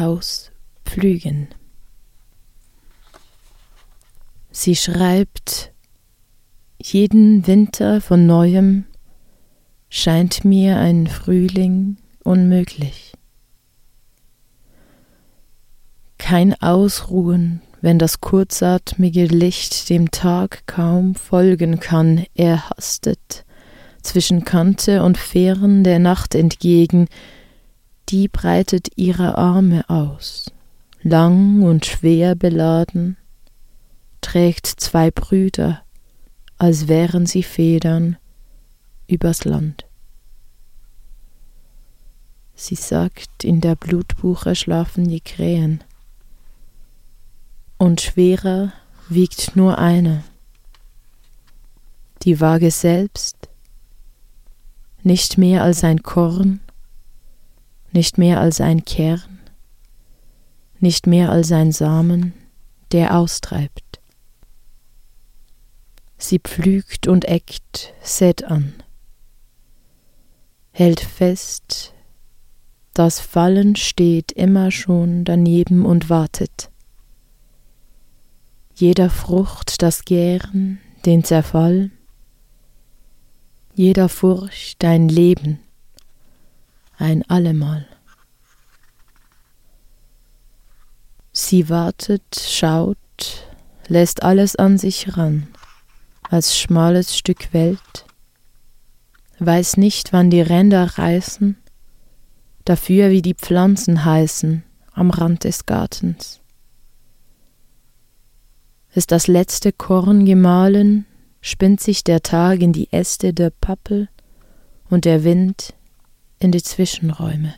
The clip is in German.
auspflügen. Sie schreibt, jeden Winter von neuem scheint mir ein Frühling unmöglich. Kein Ausruhen, wenn das kurzatmige Licht dem Tag kaum folgen kann, er hastet zwischen Kante und Fähren der Nacht entgegen, die breitet ihre Arme aus, lang und schwer beladen, trägt zwei Brüder, als wären sie Federn, übers Land. Sie sagt, in der Blutbuche schlafen die Krähen, und schwerer wiegt nur eine. Die Waage selbst, nicht mehr als ein Korn, nicht mehr als ein Kern, nicht mehr als ein Samen, der austreibt. Sie pflügt und eckt, sät an, hält fest, das Fallen steht immer schon daneben und wartet jeder Frucht das Gären, den Zerfall, jeder Furcht dein Leben, ein allemal. Sie wartet, schaut, lässt alles an sich ran, als schmales Stück Welt, weiß nicht, wann die Ränder reißen, dafür wie die Pflanzen heißen am Rand des Gartens ist das letzte Korn gemahlen, spinnt sich der Tag in die Äste der Pappel und der Wind in die Zwischenräume.